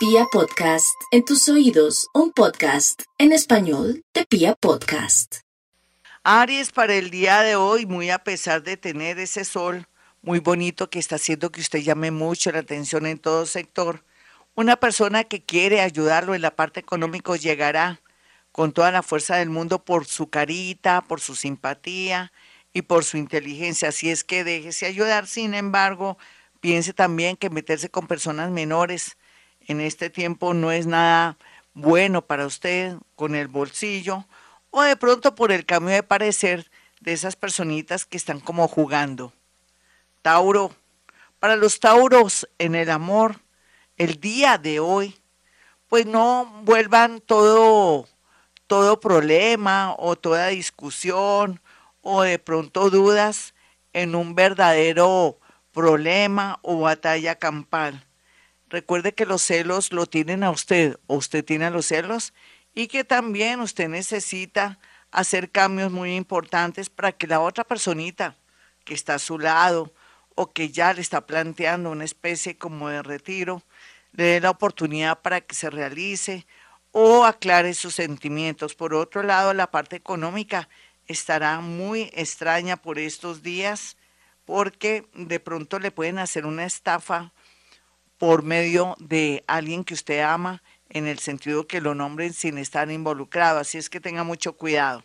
Pia Podcast, en tus oídos, un podcast en español de Pia Podcast. Aries, para el día de hoy, muy a pesar de tener ese sol muy bonito que está haciendo que usted llame mucho la atención en todo sector, una persona que quiere ayudarlo en la parte económica llegará con toda la fuerza del mundo por su carita, por su simpatía y por su inteligencia. Así es que déjese ayudar, sin embargo, piense también que meterse con personas menores en este tiempo no es nada bueno para usted con el bolsillo o de pronto por el cambio de parecer de esas personitas que están como jugando. Tauro, para los Tauros en el amor, el día de hoy, pues no vuelvan todo, todo problema o toda discusión o de pronto dudas en un verdadero problema o batalla campal. Recuerde que los celos lo tienen a usted o usted tiene a los celos y que también usted necesita hacer cambios muy importantes para que la otra personita que está a su lado o que ya le está planteando una especie como de retiro, le dé la oportunidad para que se realice o aclare sus sentimientos. Por otro lado, la parte económica estará muy extraña por estos días porque de pronto le pueden hacer una estafa por medio de alguien que usted ama en el sentido que lo nombren sin estar involucrado. Así es que tenga mucho cuidado.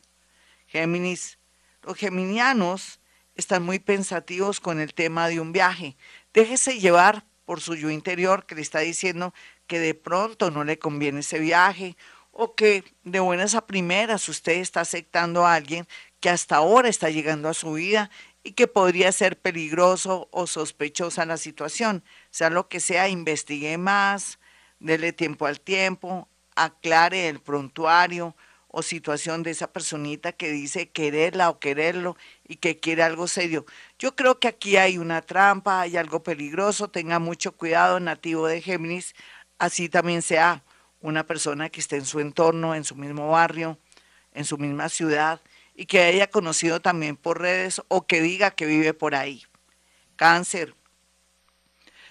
Géminis, los geminianos están muy pensativos con el tema de un viaje. Déjese llevar por su yo interior que le está diciendo que de pronto no le conviene ese viaje o que de buenas a primeras usted está aceptando a alguien que hasta ahora está llegando a su vida y que podría ser peligroso o sospechosa la situación. Sea lo que sea, investigue más, dele tiempo al tiempo, aclare el prontuario o situación de esa personita que dice quererla o quererlo y que quiere algo serio. Yo creo que aquí hay una trampa, hay algo peligroso, tenga mucho cuidado, nativo de Géminis, así también sea una persona que esté en su entorno, en su mismo barrio, en su misma ciudad y que haya conocido también por redes o que diga que vive por ahí. Cáncer.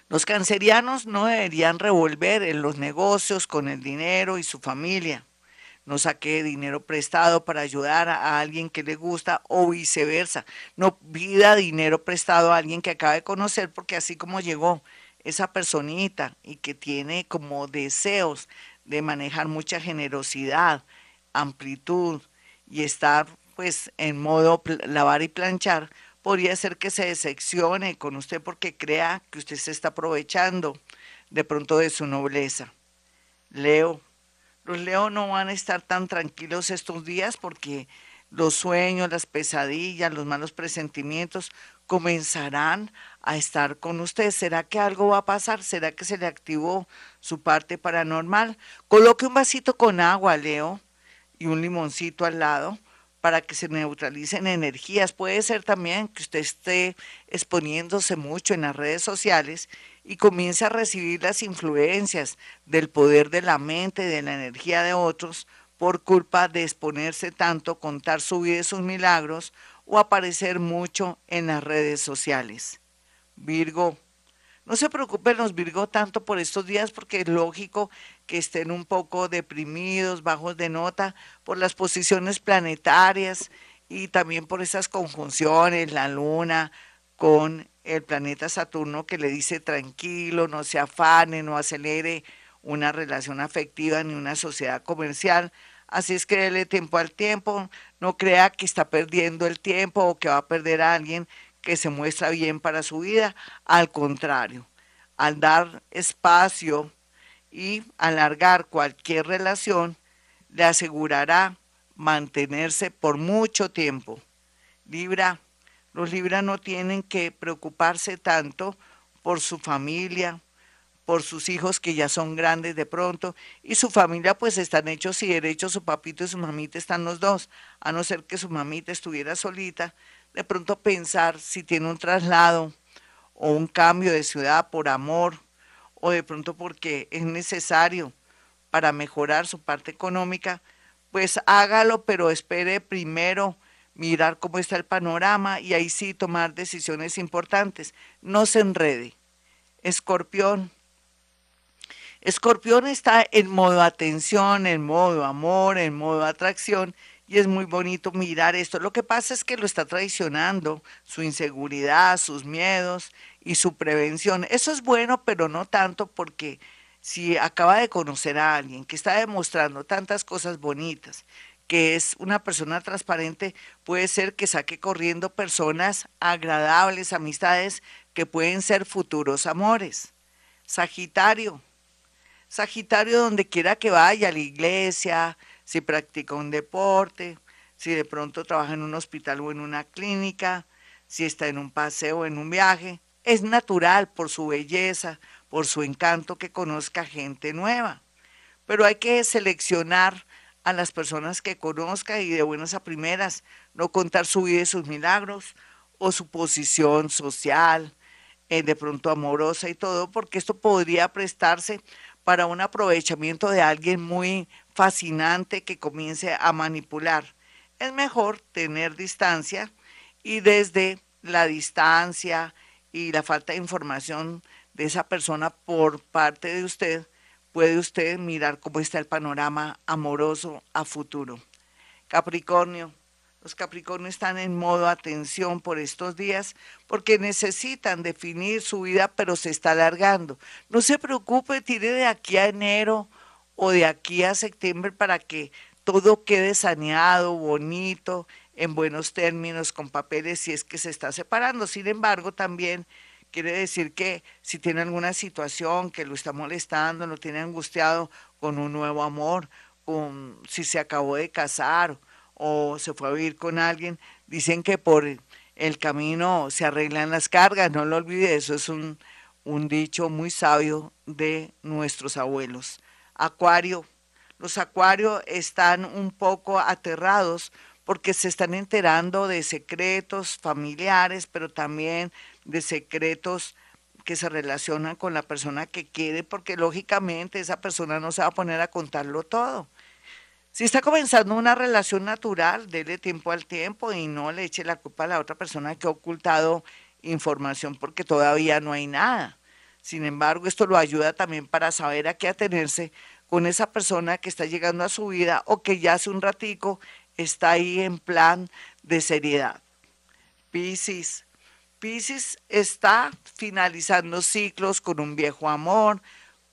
Los cancerianos no deberían revolver en los negocios con el dinero y su familia. No saque dinero prestado para ayudar a alguien que le gusta o viceversa. No pida dinero prestado a alguien que acaba de conocer porque así como llegó esa personita y que tiene como deseos de manejar mucha generosidad, amplitud y estar pues en modo lavar y planchar, podría ser que se decepcione con usted porque crea que usted se está aprovechando de pronto de su nobleza. Leo, los Leo no van a estar tan tranquilos estos días porque los sueños, las pesadillas, los malos presentimientos comenzarán a estar con usted. ¿Será que algo va a pasar? ¿Será que se le activó su parte paranormal? Coloque un vasito con agua, Leo, y un limoncito al lado para que se neutralicen energías. Puede ser también que usted esté exponiéndose mucho en las redes sociales y comience a recibir las influencias del poder de la mente, de la energía de otros, por culpa de exponerse tanto, contar su vida y sus milagros o aparecer mucho en las redes sociales. Virgo, no se preocupen los Virgo tanto por estos días porque es lógico que estén un poco deprimidos, bajos de nota por las posiciones planetarias y también por esas conjunciones, la luna con el planeta Saturno que le dice tranquilo, no se afane, no acelere una relación afectiva ni una sociedad comercial. Así es que déle tiempo al tiempo, no crea que está perdiendo el tiempo o que va a perder a alguien que se muestra bien para su vida. Al contrario, al dar espacio y alargar cualquier relación, le asegurará mantenerse por mucho tiempo. Libra, los Libra no tienen que preocuparse tanto por su familia, por sus hijos que ya son grandes de pronto, y su familia pues están hechos y derechos, su papito y su mamita están los dos, a no ser que su mamita estuviera solita, de pronto pensar si tiene un traslado o un cambio de ciudad por amor o de pronto porque es necesario para mejorar su parte económica, pues hágalo, pero espere primero mirar cómo está el panorama y ahí sí tomar decisiones importantes. No se enrede. Escorpión. Escorpión está en modo atención, en modo amor, en modo atracción y es muy bonito mirar esto. Lo que pasa es que lo está traicionando, su inseguridad, sus miedos y su prevención. Eso es bueno, pero no tanto porque si acaba de conocer a alguien que está demostrando tantas cosas bonitas, que es una persona transparente, puede ser que saque corriendo personas agradables, amistades que pueden ser futuros amores. Sagitario. Sagitario donde quiera que vaya, a la iglesia, si practica un deporte, si de pronto trabaja en un hospital o en una clínica, si está en un paseo o en un viaje, es natural por su belleza, por su encanto que conozca gente nueva. Pero hay que seleccionar a las personas que conozca y de buenas a primeras, no contar su vida y sus milagros o su posición social, eh, de pronto amorosa y todo, porque esto podría prestarse para un aprovechamiento de alguien muy fascinante que comience a manipular. Es mejor tener distancia y desde la distancia y la falta de información de esa persona por parte de usted, puede usted mirar cómo está el panorama amoroso a futuro. Capricornio, los Capricornios están en modo atención por estos días porque necesitan definir su vida, pero se está alargando. No se preocupe, tire de aquí a enero o de aquí a septiembre para que todo quede saneado, bonito, en buenos términos, con papeles, si es que se está separando. Sin embargo, también Quiere decir que si tiene alguna situación que lo está molestando, lo tiene angustiado con un nuevo amor, con, si se acabó de casar o se fue a vivir con alguien, dicen que por el camino se arreglan las cargas, no lo olvide, eso es un, un dicho muy sabio de nuestros abuelos. Acuario, los acuarios están un poco aterrados porque se están enterando de secretos familiares, pero también de secretos que se relacionan con la persona que quiere, porque lógicamente esa persona no se va a poner a contarlo todo. Si está comenzando una relación natural, dele tiempo al tiempo y no le eche la culpa a la otra persona que ha ocultado información porque todavía no hay nada. Sin embargo, esto lo ayuda también para saber a qué atenerse con esa persona que está llegando a su vida o que ya hace un ratico está ahí en plan de seriedad. Piscis. Piscis está finalizando ciclos con un viejo amor,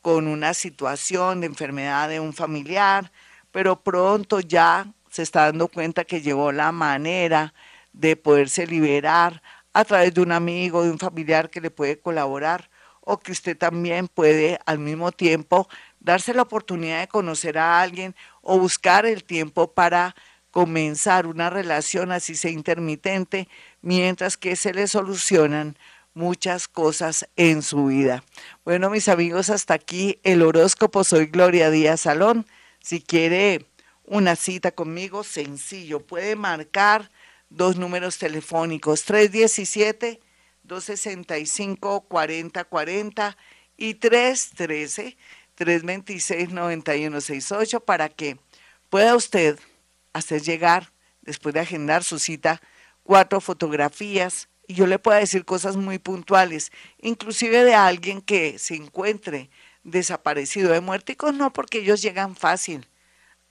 con una situación de enfermedad de un familiar, pero pronto ya se está dando cuenta que llegó la manera de poderse liberar a través de un amigo, de un familiar que le puede colaborar o que usted también puede al mismo tiempo darse la oportunidad de conocer a alguien o buscar el tiempo para comenzar una relación así sea intermitente, mientras que se le solucionan muchas cosas en su vida. Bueno, mis amigos, hasta aquí el horóscopo. Soy Gloria Díaz Salón. Si quiere una cita conmigo, sencillo, puede marcar dos números telefónicos, 317-265-4040 y 313-326-9168 para que pueda usted hacer llegar, después de agendar su cita, cuatro fotografías y yo le pueda decir cosas muy puntuales, inclusive de alguien que se encuentre desaparecido de muerticos, no porque ellos llegan fácil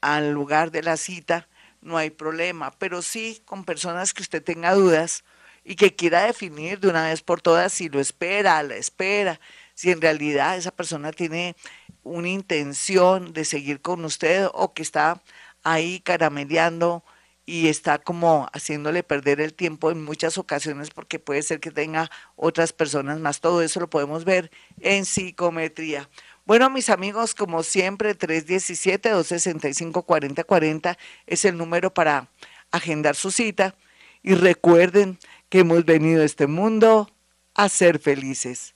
al lugar de la cita, no hay problema, pero sí con personas que usted tenga dudas y que quiera definir de una vez por todas si lo espera, la espera, si en realidad esa persona tiene una intención de seguir con usted o que está ahí carameleando y está como haciéndole perder el tiempo en muchas ocasiones porque puede ser que tenga otras personas más. Todo eso lo podemos ver en psicometría. Bueno, mis amigos, como siempre, 317-265-4040 es el número para agendar su cita. Y recuerden que hemos venido a este mundo a ser felices.